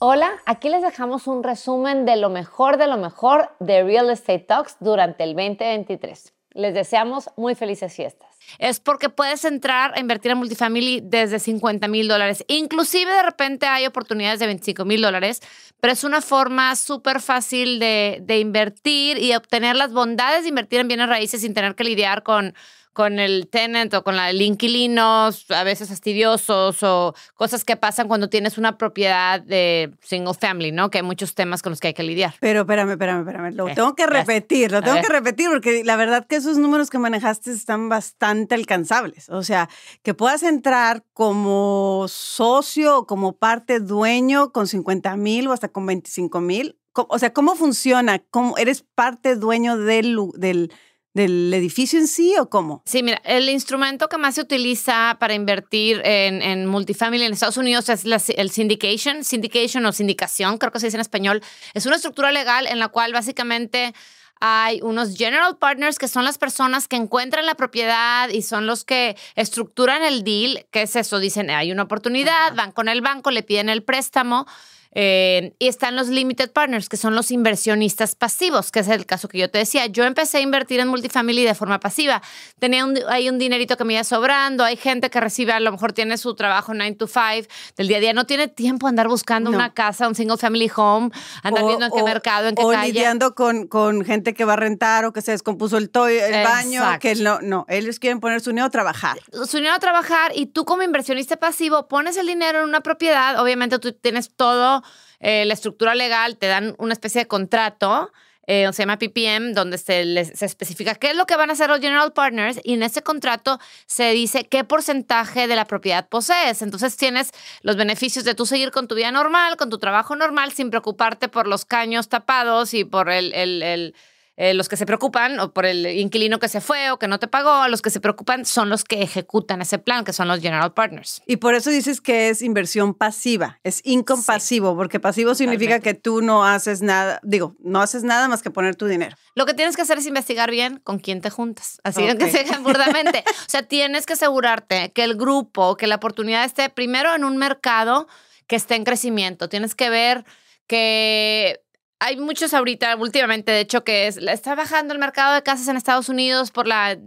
Hola, aquí les dejamos un resumen de lo mejor de lo mejor de Real Estate Talks durante el 2023. Les deseamos muy felices fiestas. Es porque puedes entrar a invertir en multifamily desde 50 mil dólares. Inclusive de repente hay oportunidades de 25 mil dólares, pero es una forma súper fácil de, de invertir y obtener las bondades de invertir en bienes raíces sin tener que lidiar con con el tenant o con la, el inquilino, a veces fastidiosos o cosas que pasan cuando tienes una propiedad de single family, ¿no? Que hay muchos temas con los que hay que lidiar. Pero espérame, espérame, espérame. Lo tengo que repetir, lo tengo que repetir porque la verdad que esos números que manejaste están bastante alcanzables. O sea, que puedas entrar como socio como parte dueño con 50 mil o hasta con 25 mil. O sea, ¿cómo funciona? ¿Cómo eres parte dueño del, del del edificio en sí o cómo? Sí, mira, el instrumento que más se utiliza para invertir en, en multifamily en Estados Unidos es el syndication, syndication o sindicación, creo que se dice en español. Es una estructura legal en la cual básicamente hay unos general partners que son las personas que encuentran la propiedad y son los que estructuran el deal. ¿Qué es eso? Dicen, hay una oportunidad, van con el banco, le piden el préstamo eh, y están los limited partners, que son los inversionistas pasivos, que es el caso que yo te decía. Yo empecé a invertir en multifamily de forma pasiva. Tenía un, hay un dinerito que me iba sobrando, hay gente que recibe, a lo mejor tiene su trabajo 9 to 5 del día a día, no tiene tiempo a andar buscando una casa, un single family home, andar viendo en qué mercado, en qué o calle. lidiando con, con gente que va a rentar o que se descompuso el, toy, el baño, que no, no, ellos quieren poner su dinero a trabajar. Su dinero a trabajar y tú como inversionista pasivo pones el dinero en una propiedad, obviamente tú tienes todo eh, la estructura legal, te dan una especie de contrato. Eh, se llama PPM, donde se, les, especifica qué es lo que van a hacer los general partners y en ese contrato se dice qué porcentaje de la propiedad posees. Entonces tienes los beneficios de tú seguir con tu vida normal, con tu trabajo normal, sin preocuparte por los caños tapados y por el eh, los que se preocupan o por el inquilino que se fue o que no te pagó, los que se preocupan son los que ejecutan ese plan, que son los general partners. Y por eso dices que es inversión pasiva, es incompasivo, porque pasivo significa que tú no haces nada, digo, no haces nada más que poner tu dinero. Lo que tienes que hacer es investigar bien con quién te juntas, así que se burdamente. o sea, tienes que asegurarte que el grupo, que la oportunidad esté primero en un mercado que esté en crecimiento. Tienes que ver que hay muchos ahorita, últimamente, de hecho, que es, está bajando el mercado de casas en Estados Unidos por la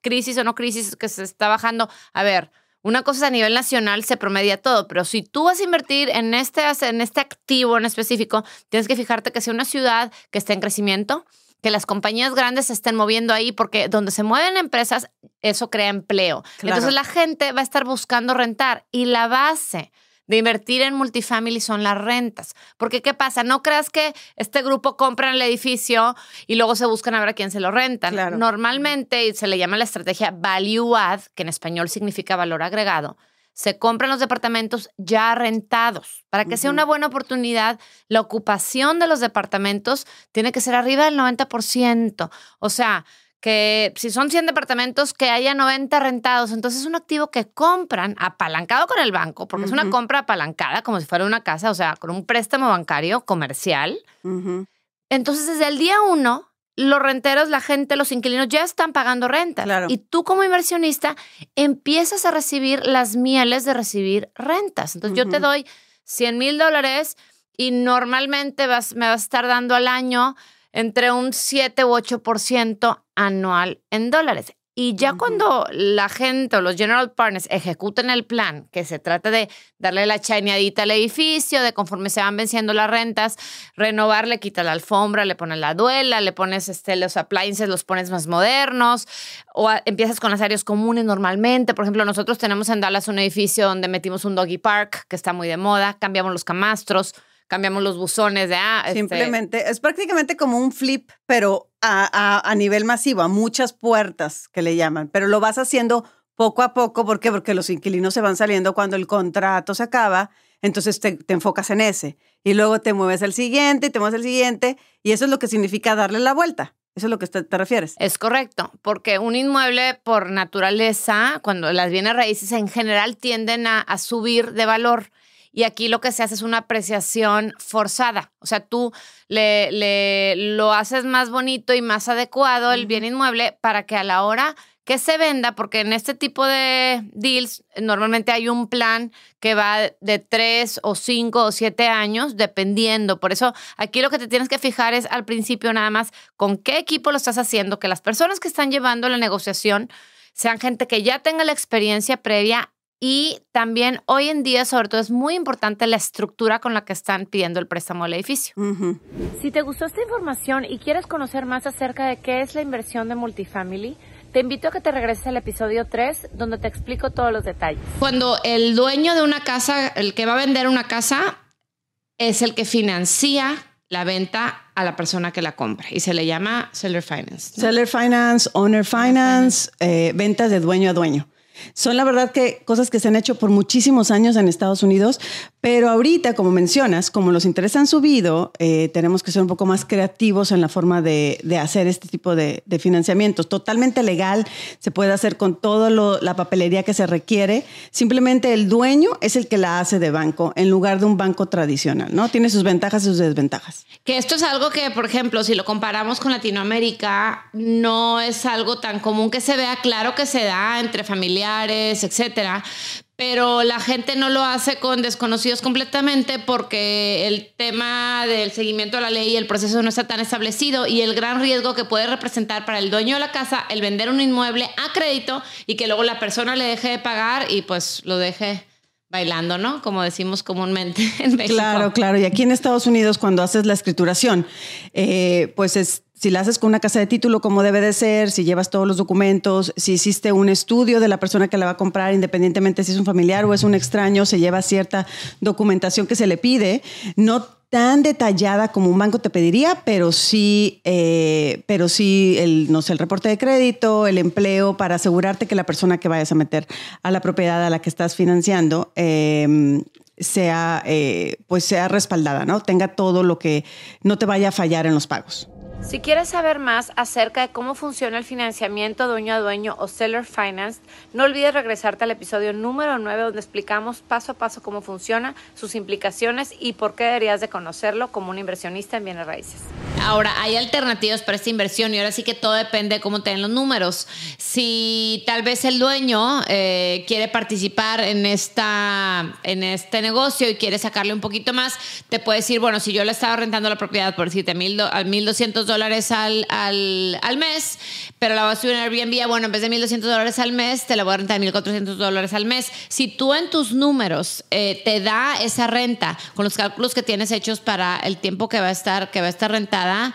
crisis o no crisis que se está bajando. A ver, una cosa es a nivel nacional, se promedia todo, pero si tú vas a invertir en este, en este activo en específico, tienes que fijarte que sea una ciudad que esté en crecimiento, que las compañías grandes se estén moviendo ahí, porque donde se mueven empresas, eso crea empleo. Entonces la gente va a estar buscando rentar y la base de invertir en multifamily son las rentas. Porque, ¿qué pasa? No creas que este grupo compra el edificio y luego se buscan a ver a quién se lo rentan. Normalmente se le llama la estrategia value add, que en español significa valor agregado. Se compran los departamentos ya rentados. Para que sea una buena oportunidad, la ocupación de los departamentos tiene que ser arriba del 90%. O sea, que si son 100 departamentos, que haya 90 rentados. Entonces es un activo que compran apalancado con el banco, porque es una compra apalancada, como si fuera una casa, o sea, con un préstamo bancario comercial. Entonces desde el día uno, los renteros, la gente, los inquilinos ya están pagando renta. Y tú como inversionista empiezas a recibir las mieles de recibir rentas. Entonces yo te doy 100 mil dólares y normalmente vas, me vas a estar dando al año entre un 7 u 8% anual en dólares. Y ya cuando la gente o los general partners ejecuten el plan, que se trata de darle la chañadita al edificio, de conforme se van venciendo las rentas, renovarle, quita la alfombra, le pones la duela, le pones este, los appliances, los pones más modernos, o empiezas con las áreas comunes normalmente. Por ejemplo, nosotros tenemos en Dallas un edificio donde metimos un doggy park, que está muy de moda, cambiamos los camastros, cambiamos los buzones de ah, este Simplemente, es prácticamente como un flip, pero a, a, nivel masivo, a muchas puertas que le llaman, pero lo vas haciendo poco a poco, ¿por qué? Porque los inquilinos se van saliendo cuando el contrato se acaba, Entonces te, enfocas en ese y luego te mueves al siguiente y te mueves al siguiente y eso es lo que significa darle la vuelta. Eso es lo que te, te refieres. Es correcto, porque un inmueble por naturaleza, cuando las bienes raíces en general tienden a, a subir de valor. Y aquí lo que se hace es una apreciación forzada. O sea, tú le, le lo haces más bonito y más adecuado el bien inmueble para que a la hora que se venda, porque en este tipo de deals normalmente hay un plan que va de tres o cinco o siete años, dependiendo. Por eso aquí lo que te tienes que fijar es al principio nada más con qué equipo lo estás haciendo, que las personas que están llevando la negociación sean gente que ya tenga la experiencia previa y también hoy en día, sobre todo, es muy importante la estructura con la que están pidiendo el préstamo del edificio. Si te gustó esta información y quieres conocer más acerca de qué es la inversión de multifamily, te invito a que te regreses al episodio 3, donde te explico todos los detalles. Cuando el dueño de una casa, el que va a vender una casa, es el que financia la venta a la persona que la compra y se le llama seller finance. Seller finance, owner finance, eh, ventas de dueño a dueño. Son la verdad que cosas que se han hecho por muchísimos años en Estados Unidos, pero ahorita, como mencionas, como los intereses han subido, eh, tenemos que ser un poco más creativos en la forma de, hacer este tipo de, financiamientos. Totalmente legal, se puede hacer con toda la papelería que se requiere. Simplemente el dueño es el que la hace de banco en lugar de un banco tradicional, ¿no? Tiene sus ventajas y sus desventajas. Que esto es algo que, por ejemplo, si lo comparamos con Latinoamérica, no es algo tan común que se vea. Claro que se da entre familiares, etcétera, pero la gente no lo hace con desconocidos completamente porque el tema del seguimiento a la ley y el proceso no está tan establecido y el gran riesgo que puede representar para el dueño de la casa el vender un inmueble a crédito y que luego la persona le deje de pagar y pues lo deje bailando, ¿no? Como decimos comúnmente en México. Claro, claro. Y aquí en Estados Unidos, cuando haces la escrituración, eh, pues es si la haces con una casa de título como debe de ser, si llevas todos los documentos, si hiciste un estudio de la persona que la va a comprar, independientemente si es un familiar o es un extraño, se lleva cierta documentación que se le pide, no tan detallada como un banco te pediría, pero sí, eh, pero sí el, no sé, el reporte de crédito, el empleo, para asegurarte que la persona que vayas a meter a la propiedad a la que estás financiando em, sea, eh, pues sea respaldada, ¿no? Tenga todo lo que no te vaya a fallar en los pagos. Si quieres saber más acerca de cómo funciona el financiamiento dueño a dueño o seller finance, no olvides regresarte al episodio número 9 donde explicamos paso a paso cómo funciona, sus implicaciones y por qué deberías de conocerlo como un inversionista en bienes raíces. Ahora, hay alternativas para esta inversión y ahora sí que todo depende de cómo te den los números. Si tal vez el dueño eh, quiere participar en, esta, en este negocio y quiere sacarle un poquito más, te puede decir, bueno, si yo le estaba rentando la propiedad por decirte a 1.200 dólares al, al, al, mes, pero la voy a subir en Airbnb, bueno, en vez de 1.200 dólares al mes, te la voy a rentar 1.400 dólares al mes. Si tú en tus números eh, te da esa renta con los cálculos que tienes hechos para el tiempo que va a estar, que va a estar rentada,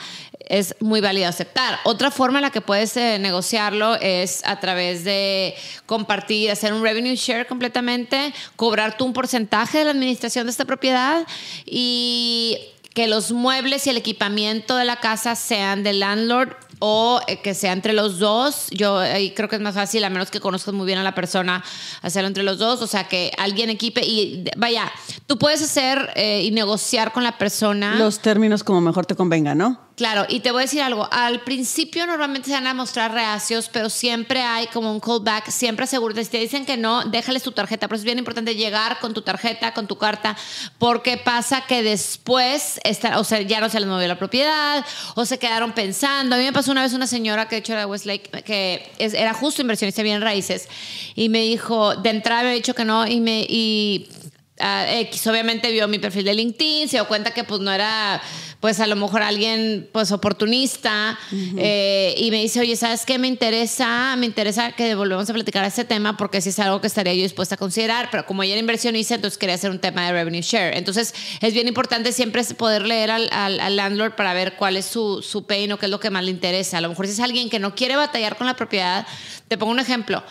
es muy válido aceptar. Otra forma en la que puedes eh, negociarlo es a través de compartir, hacer un revenue share completamente, cobrar tú un porcentaje de la administración de esta propiedad y que los muebles y el equipamiento de la casa sean del landlord o eh, que sea entre los dos. Yo creo que es más fácil, a menos que conozcas muy bien a la persona, hacerlo entre los dos. O sea, que alguien equipe y vaya, tú puedes hacer eh, y negociar con la persona. Los términos como mejor te convenga, ¿no? Claro, y te voy a decir algo. Al principio normalmente se van a mostrar reacios, pero siempre hay como un callback. Siempre asegúrate. Si te dicen que no, déjales tu tarjeta. Pero es bien importante llegar con tu tarjeta, con tu carta, porque pasa que después, está, o sea, ya no se les movió la propiedad, o se quedaron pensando. A mí me pasó una vez una señora que de hecho era Westlake, que era justo inversionista bien raíces, y me dijo, de entrada me había dicho que no, y me. Y, X obviamente vio mi perfil de LinkedIn, se dio cuenta que pues no era pues a lo mejor alguien pues oportunista eh, y me dice, oye, ¿sabes qué? Me interesa, me interesa que volvamos a platicar este tema porque si es algo que estaría yo dispuesta a considerar, pero como ella era inversionista, entonces quería hacer un tema de revenue share. Entonces es bien importante siempre poder leer al, al, landlord para ver cuál es su, su pain o qué es lo que más le interesa. A lo mejor si es alguien que no quiere batallar con la propiedad, te pongo un ejemplo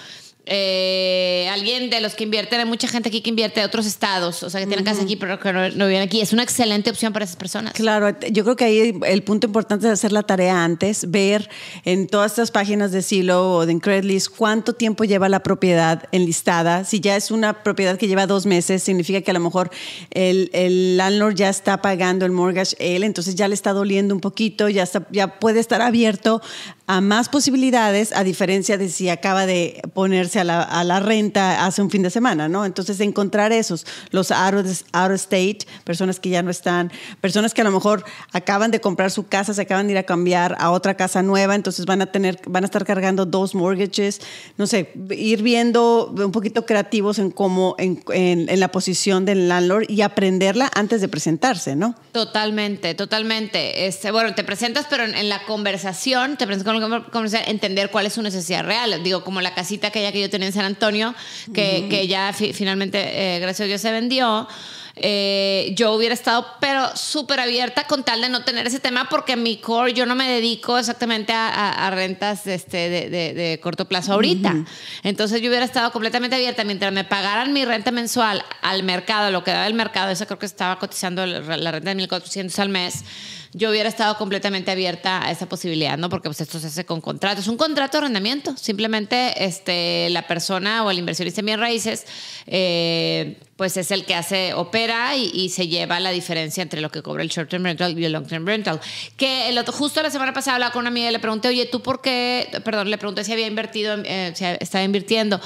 eh, alguien de los que invierten, hay mucha gente aquí que invierte de otros estados, o sea, que tienen casa aquí, pero que no, viven aquí. Es una excelente opción para esas personas. Claro, yo creo que ahí el punto importante es hacer la tarea antes, ver en todas estas páginas de Silo o de Credlist cuánto tiempo lleva la propiedad enlistada. Si ya es una propiedad que lleva dos meses, significa que a lo mejor el, el landlord ya está pagando el mortgage él, entonces ya le está doliendo un poquito, ya, ya puede estar abierto a más posibilidades, a diferencia de si acaba de ponerse a la, a la renta hace un fin de semana, ¿no? Entonces, encontrar esos, los out of, state, personas que ya no están, personas que a lo mejor acaban de comprar su casa, se acaban de ir a cambiar a otra casa nueva, entonces van a tener, van a estar cargando dos mortgages, no sé, ir viendo un poquito creativos en cómo, en, en, la posición del landlord y aprenderla antes de presentarse, ¿no? Totalmente, totalmente. Este, bueno, te presentas, pero en, en la conversación, te presentas con entender cuál es su necesidad real. Digo, como la casita aquella que yo tenía en San Antonio, que, que ya finalmente, eh, gracias a Dios, se vendió. Eh, yo hubiera estado, pero súper abierta con tal de no tener ese tema, porque en mi core yo no me dedico exactamente a, rentas este, de, de, corto plazo ahorita. Entonces yo hubiera estado completamente abierta mientras me pagaran mi renta mensual al mercado, lo que daba el mercado, eso creo que estaba cotizando la renta de 1.400 al mes yo hubiera estado completamente abierta a esa posibilidad, ¿no? Porque pues esto se hace con contrato. Es un contrato de arrendamiento. Simplemente este, la persona o el inversionista en bien raíces, eh, pues es el que hace, opera y, se lleva la diferencia entre lo que cobra el short-term rental y el long-term rental. Que el otro, justo la semana pasada hablaba con una amiga y le pregunté, oye, ¿tú por qué? Perdón, le pregunté si había invertido, eh, si estaba invirtiendo.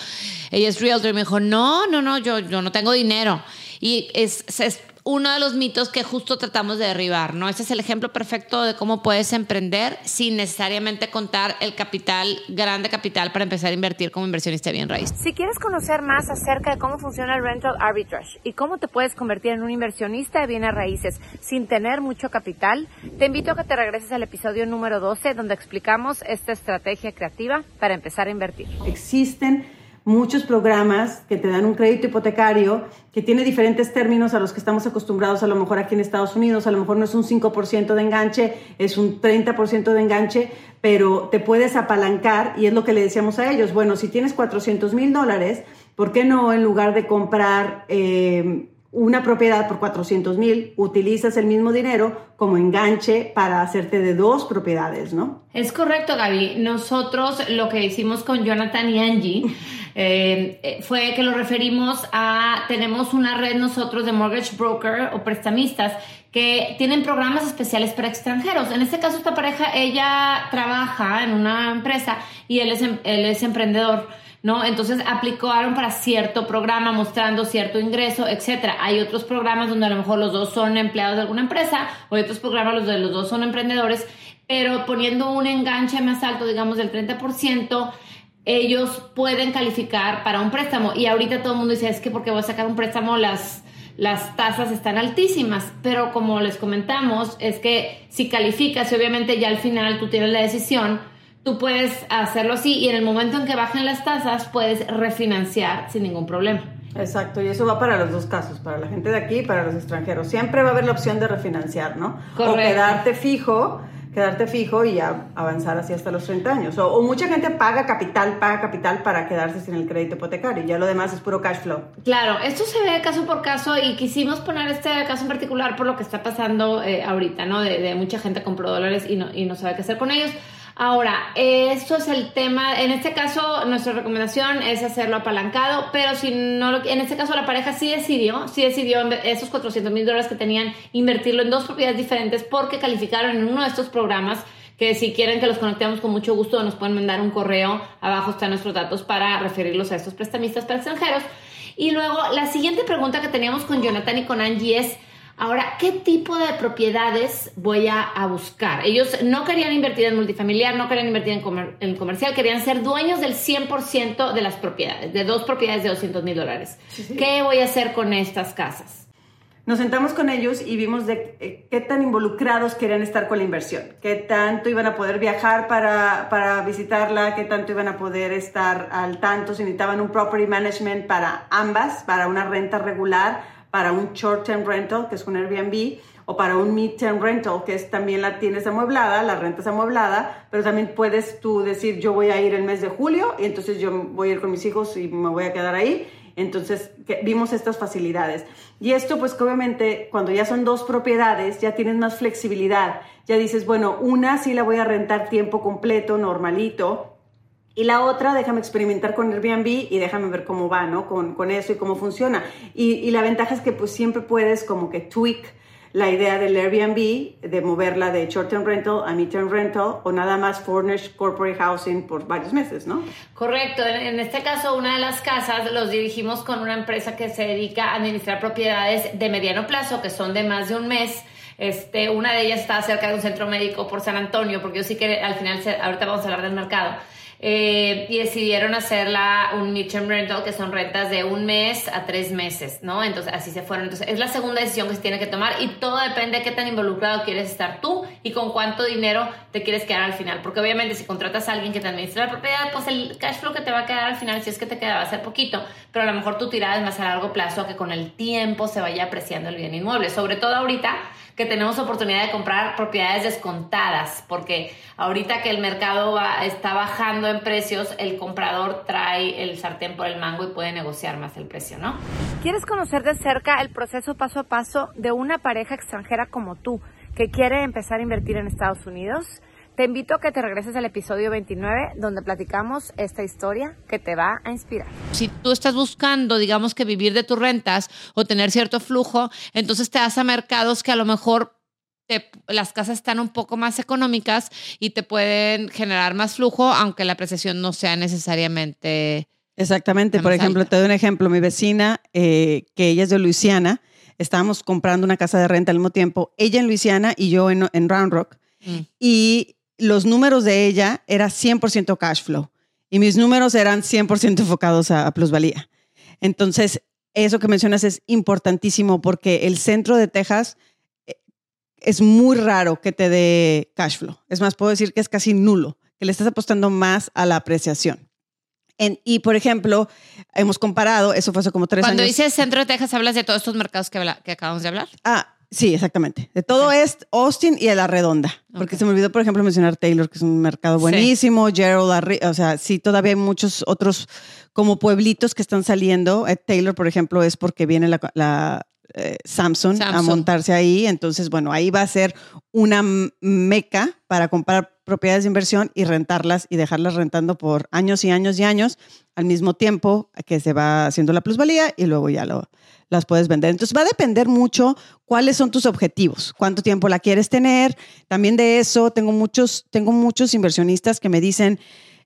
Ella es realtor y me dijo, no, no, no, yo, yo no tengo dinero. Y es, es uno de los mitos que justo tratamos de derribar, ¿no? Ese es el ejemplo perfecto de cómo puedes emprender sin necesariamente contar el capital, grande capital, para empezar a invertir como inversionista bien raíz. Si quieres conocer más acerca de cómo funciona el rental arbitrage y cómo te puedes convertir en un inversionista de bienes raíces sin tener mucho capital, te invito a que te regreses al episodio número 12, donde explicamos esta estrategia creativa para empezar a invertir. Existen muchos programas que te dan un crédito hipotecario que tiene diferentes términos a los que estamos acostumbrados a lo mejor aquí en Estados Unidos, a lo mejor no es un 5% de enganche, es un 30% de enganche, pero te puedes apalancar y es lo que le decíamos a ellos, bueno, si tienes 400 mil dólares, ¿por qué no en lugar de comprar... Eh, una propiedad por 400 mil, utilizas el mismo dinero como enganche para hacerte de dos propiedades, ¿no? Es correcto, Gaby. Nosotros lo que hicimos con Jonathan y Angie eh, eh, fue que lo referimos a, tenemos una red nosotros de mortgage broker o prestamistas que tienen programas especiales para extranjeros. En este caso, esta pareja, ella trabaja en una empresa y él es, em, él es emprendedor. ¿no? Entonces aplicaron para cierto programa mostrando cierto ingreso, etcétera. Hay otros programas donde a lo mejor los dos son empleados de alguna empresa, o hay otros programas donde los dos son emprendedores, pero poniendo un enganche más alto, digamos del 30%, ellos pueden calificar para un préstamo. Y ahorita todo el mundo dice, es que porque voy a sacar un préstamo las las tasas están altísimas, pero como les comentamos, es que si calificas y obviamente ya al final tú tienes la decisión, tú puedes hacerlo así y en el momento en que bajen las tasas puedes refinanciar sin ningún problema. Exacto, y eso va para los dos casos, para la gente de aquí y para los extranjeros. Siempre va a haber la opción de refinanciar, ¿no? Correcto. O quedarte fijo, quedarte fijo y avanzar así hasta los 30 años. O, mucha gente paga capital, paga capital para quedarse sin el crédito hipotecario. y Ya lo demás es puro cash flow. Claro, esto se ve caso por caso y quisimos poner este caso en particular por lo que está pasando eh, ahorita, ¿no? De, de, mucha gente compró dólares y no, y no sabe qué hacer con ellos. Ahora, esto es el tema, en este caso nuestra recomendación es hacerlo apalancado, pero si no en este caso la pareja sí decidió, sí decidió esos 400 mil dólares que tenían invertirlo en dos propiedades diferentes porque calificaron en uno de estos programas que si quieren que los conectemos con mucho gusto nos pueden mandar un correo, abajo están nuestros datos para referirlos a estos prestamistas para extranjeros. Y luego la siguiente pregunta que teníamos con Jonathan y con Angie es, Ahora, ¿qué tipo de propiedades voy a, buscar? Ellos no querían invertir en multifamiliar, no querían invertir en, comercial, querían ser dueños del 100% de las propiedades, de dos propiedades de 200 mil dólares. ¿Qué voy a hacer con estas casas? Nos sentamos con ellos y vimos de eh, qué tan involucrados querían estar con la inversión, qué tanto iban a poder viajar para, para visitarla, qué tanto iban a poder estar al tanto, si necesitaban un property management para ambas, para una renta regular para un short-term rental, que es un Airbnb, o para un mid-term rental, que es también la tienes amueblada, la renta es amueblada, pero también puedes tú decir, yo voy a ir el mes de julio y entonces yo voy a ir con mis hijos y me voy a quedar ahí. Entonces vimos estas facilidades. Y esto pues obviamente cuando ya son dos propiedades ya tienes más flexibilidad. Ya dices, bueno, una sí la voy a rentar tiempo completo, normalito, y la otra, déjame experimentar con Airbnb y déjame ver cómo va, ¿no? Con, con eso y cómo funciona. Y, y, la ventaja es que pues siempre puedes como que tweak la idea del Airbnb, de moverla de short-term rental a mid-term rental o nada más furnished corporate housing por varios meses, ¿no? Correcto. En, este caso, una de las casas los dirigimos con una empresa que se dedica a administrar propiedades de mediano plazo, que son de más de un mes. Este, una de ellas está cerca de un centro médico por San Antonio, porque yo sí que al final, ahorita vamos a hablar del mercado eh, y decidieron hacerla un midterm rental, que son rentas de un mes a tres meses, ¿no? Entonces, así se fueron. Entonces, es la segunda decisión que se tiene que tomar y todo depende de qué tan involucrado quieres estar tú y con cuánto dinero te quieres quedar al final. Porque obviamente, si contratas a alguien que te administra la propiedad, pues el cash flow que te va a quedar al final, si es que te queda, va a ser poquito, pero a lo mejor tu tirada es más a largo plazo, que con el tiempo se vaya apreciando el bien inmueble. Sobre todo ahorita que tenemos oportunidad de comprar propiedades descontadas, porque ahorita que el mercado está bajando en precios, el comprador trae el sartén por el mango y puede negociar más el precio, ¿no? ¿Quieres conocer de cerca el proceso paso a paso de una pareja extranjera como tú que quiere empezar a invertir en Estados Unidos? Te invito a que te regreses al episodio 29 donde platicamos esta historia que te va a inspirar. Si tú estás buscando, digamos que vivir de tus rentas o tener cierto flujo, entonces te vas a mercados que a lo mejor las casas están un poco más económicas y te pueden generar más flujo, aunque la apreciación no sea necesariamente. Exactamente. Por ejemplo, te doy un ejemplo. Mi vecina, eh, que ella es de Luisiana, estábamos comprando una casa de renta al mismo tiempo, ella en Luisiana y yo en, Round Rock. Mm. Y los números de ella era 100% cash flow y mis números eran 100% enfocados a, plusvalía. Entonces, eso que mencionas es importantísimo porque el centro de Texas eh, es muy raro que te dé cash flow. Es más, puedo decir que es casi nulo, que le estás apostando más a la apreciación. y, por ejemplo, hemos comparado, eso fue hace como tres años. Cuando dices centro de Texas, ¿hablas de todos estos mercados que, que acabamos de hablar? Ah, Sí, exactamente. De todo es Austin y de la redonda. Porque se me olvidó, por ejemplo, mencionar Taylor, que es un mercado buenísimo, Gerald, o sea, sí, todavía hay muchos otros como pueblitos que están saliendo. Eh, Taylor, por ejemplo, es porque viene la, eh, Samsung, a montarse ahí. Entonces, bueno, ahí va a ser una meca para comprar propiedades de inversión y rentarlas y dejarlas rentando por años y años y años al mismo tiempo que se va haciendo la plusvalía y luego ya lo, las puedes vender. Entonces va a depender mucho cuáles son tus objetivos, cuánto tiempo la quieres tener. También de eso tengo muchos, tengo muchos inversionistas que me dicen,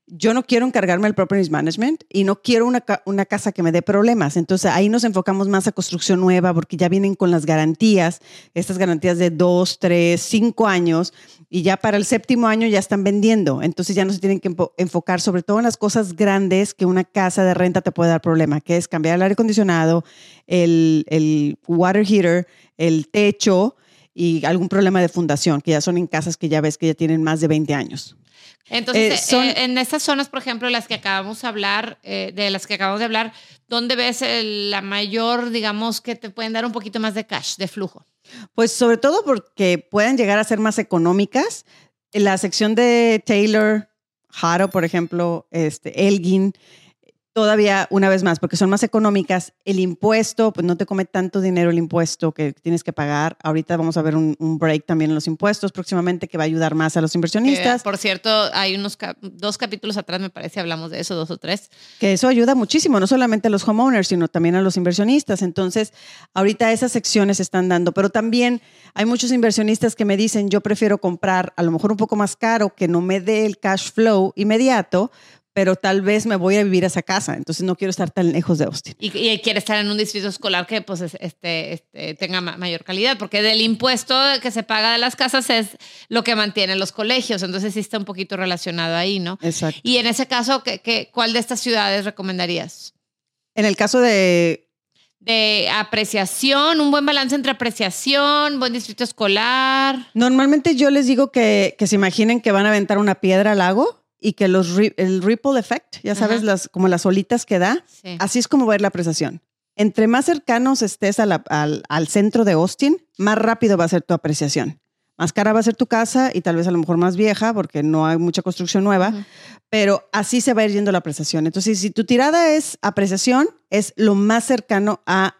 yo no quiero encargarme del property management y no quiero una, una, casa que me dé problemas. Entonces ahí nos enfocamos más a construcción nueva porque ya vienen con las garantías, estas garantías de dos, tres, cinco años y ya para el séptimo año ya están vendiendo. Entonces ya no se tienen que enfocar sobre todo en las cosas grandes que una casa de renta te puede dar problema, que es cambiar el aire acondicionado, el, el water heater, el techo y algún problema de fundación, que ya son en casas que ya ves que ya tienen más de 20 años. Entonces, eh, eh, en estas zonas, por ejemplo, las que acabamos de hablar, eh, de las que acabamos de hablar, ¿dónde ves la mayor, digamos, que te pueden dar un poquito más de cash, de flujo? Pues sobre todo porque pueden llegar a ser más económicas. En la sección de Taylor, Haro, por ejemplo, este, Elgin, todavía una vez más, porque son más económicas, el impuesto, pues no te come tanto dinero el impuesto que tienes que pagar. Ahorita vamos a ver un, break también en los impuestos próximamente que va a ayudar más a los inversionistas. por cierto, hay unos dos capítulos atrás, me parece, hablamos de eso, dos o tres. Que eso ayuda muchísimo, no solamente a los homeowners, sino también a los inversionistas. Entonces, ahorita esas secciones se están dando, pero también hay muchos inversionistas que me dicen, yo prefiero comprar a lo mejor un poco más caro, que no me dé el cash flow inmediato, pero tal vez me voy a vivir a esa casa, entonces no quiero estar tan lejos de Austin. Y, quiere estar en un distrito escolar que pues este, este, tenga mayor calidad, porque del impuesto que se paga de las casas es lo que mantienen los colegios, entonces sí está un poquito relacionado ahí, ¿no? Exacto. Y en ese caso, ¿qué, qué, cuál de estas ciudades recomendarías? En el caso de... De apreciación, un buen balance entre apreciación, buen distrito escolar. Normalmente yo les digo que, que se imaginen que van a aventar una piedra al lago y que los el ripple effect, ya sabes, las, como las olitas que da, así es como va a ir la apreciación. entre más cercanos estés al, al centro de Austin, más rápido va a ser tu apreciación. Más cara va a ser tu casa y tal vez a lo mejor más vieja porque no hay mucha construcción nueva, pero así se va a ir yendo la apreciación. Entonces, si tu tirada es apreciación, es lo más cercano a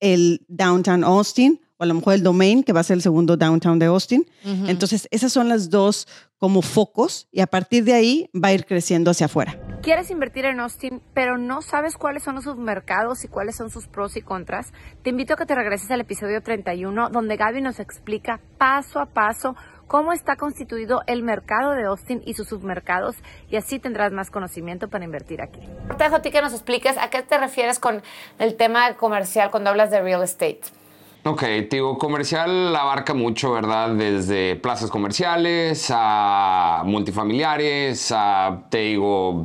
el downtown Austin o a lo mejor el domain, que va a ser el segundo downtown de Austin. Entonces, esas son las dos como focos y a partir de ahí va a ir creciendo hacia afuera. ¿Quieres invertir en Austin, pero no sabes cuáles son sus mercados y cuáles son sus pros y contras? Te invito a que te regreses al episodio 31, donde Gaby nos explica paso a paso cómo está constituido el mercado de Austin y sus submercados y así tendrás más conocimiento para invertir aquí. Te dejo a ti que nos expliques a qué te refieres con el tema comercial cuando hablas de real estate. Ok, digo, comercial abarca mucho, ¿verdad? Desde plazas comerciales a multifamiliares, a, te digo,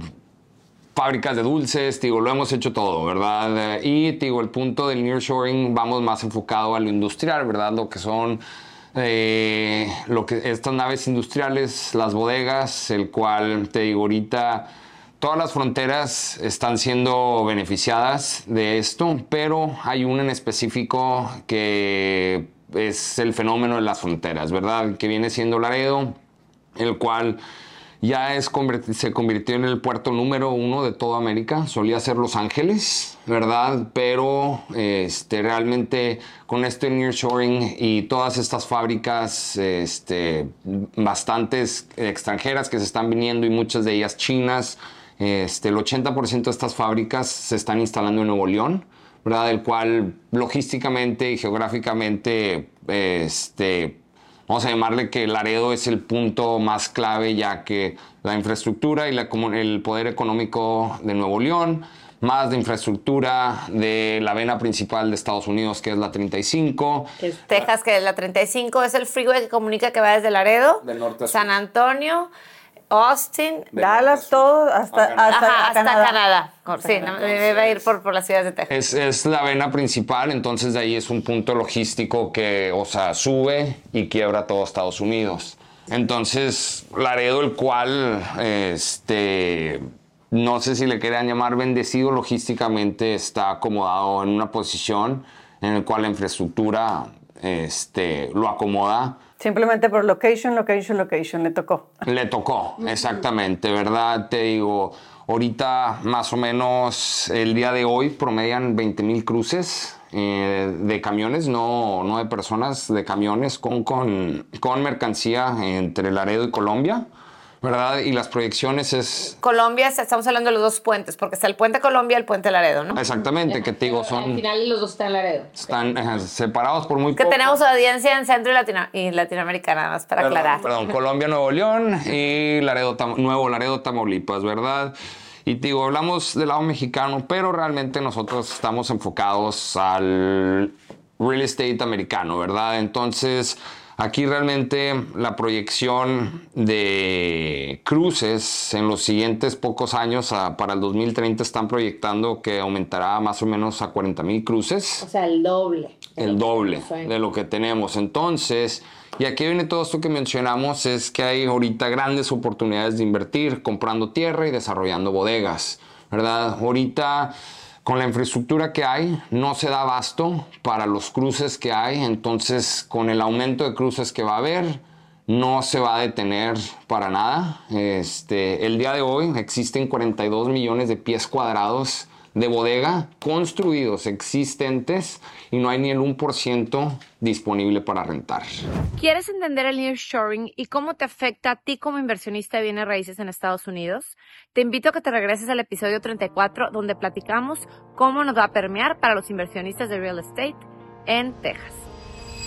fábricas de dulces, digo, lo hemos hecho todo, ¿verdad? Y digo, el punto del nearshoring vamos más enfocado a lo industrial, ¿verdad? Lo que son eh, lo que estas naves industriales, las bodegas, el cual te digo ahorita todas las fronteras están siendo beneficiadas de esto, pero hay una en específico que es el fenómeno de las fronteras, ¿verdad? Que viene siendo Laredo, el cual ya es, se convirtió en el puerto número uno de toda América. Solía ser Los Ángeles, ¿verdad? Pero este, realmente con este nearshoring y todas estas fábricas este, bastantes extranjeras que se están viniendo y muchas de ellas chinas, este, el 80% de estas fábricas se están instalando en Nuevo León. ¿verdad? El cual logísticamente y geográficamente este, vamos a llamarle que Laredo es el punto más clave ya que la infraestructura y el poder económico de Nuevo León, más de infraestructura de la vena principal de Estados Unidos que es la 35. Texas que es la 35, es el freeway que comunica que va desde Laredo, San Antonio. Austin, Dallas, todo hasta, hasta, Canadá. Sí, me va a ir por, por las ciudades de Texas. Es, es, la vena principal, entonces de ahí es un punto logístico que, o sea, sube y quiebra todo Estados Unidos. Entonces, Laredo, el cual, este, no sé si le quieran llamar bendecido logísticamente, está acomodado en una posición en la cual la infraestructura este, lo acomoda Simplemente por location, location, location, le tocó. Le tocó, exactamente, ¿verdad? Te digo, ahorita más o menos el día de hoy promedian 20 mil cruces eh, de camiones, no, no de personas, de camiones con, con, con mercancía entre Laredo y Colombia. ¿Verdad? Y las proyecciones es... Colombia, estamos hablando de los dos puentes, porque está el puente Colombia y el puente Laredo, ¿no? Exactamente, que te digo, son... Al final los dos están en Laredo. Están separados por muy que tenemos audiencia en Centro y, Latino y Latinoamérica, nada más para aclarar. Perdón, Colombia, Nuevo León y Laredo, Nuevo Laredo, Tamaulipas, ¿verdad? Y te digo, hablamos del lado mexicano, pero realmente nosotros estamos enfocados al real estate americano, ¿verdad? Entonces Aquí realmente la proyección de cruces en los siguientes pocos años, para el 2030, están proyectando que aumentará más o menos a 40 mil cruces. O sea, el doble. El doble de lo que tenemos. Entonces, y aquí viene todo esto que mencionamos, es que hay ahorita grandes oportunidades de invertir comprando tierra y desarrollando bodegas, ¿verdad? Ahorita con la infraestructura que hay, no se da abasto para los cruces que hay, entonces con el aumento de cruces que va a haber, no se va a detener para nada. Este, el día de hoy existen 42 millones de pies cuadrados de bodega construidos, existentes, y no hay ni el 1% disponible para rentar. ¿Quieres entender el nearshoring y cómo te afecta a ti como inversionista de bienes raíces en Estados Unidos? Te invito a que te regreses al episodio 34 donde platicamos cómo nos va a permear para los inversionistas de real estate en Texas.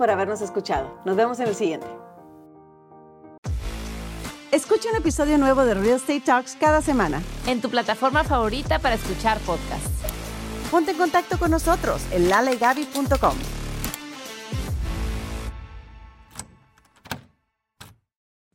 por habernos escuchado. Nos vemos en el siguiente. Escucha un episodio nuevo de Real Estate Talks cada semana. En tu plataforma favorita para escuchar podcasts. Ponte en contacto con nosotros en lalegaby.com.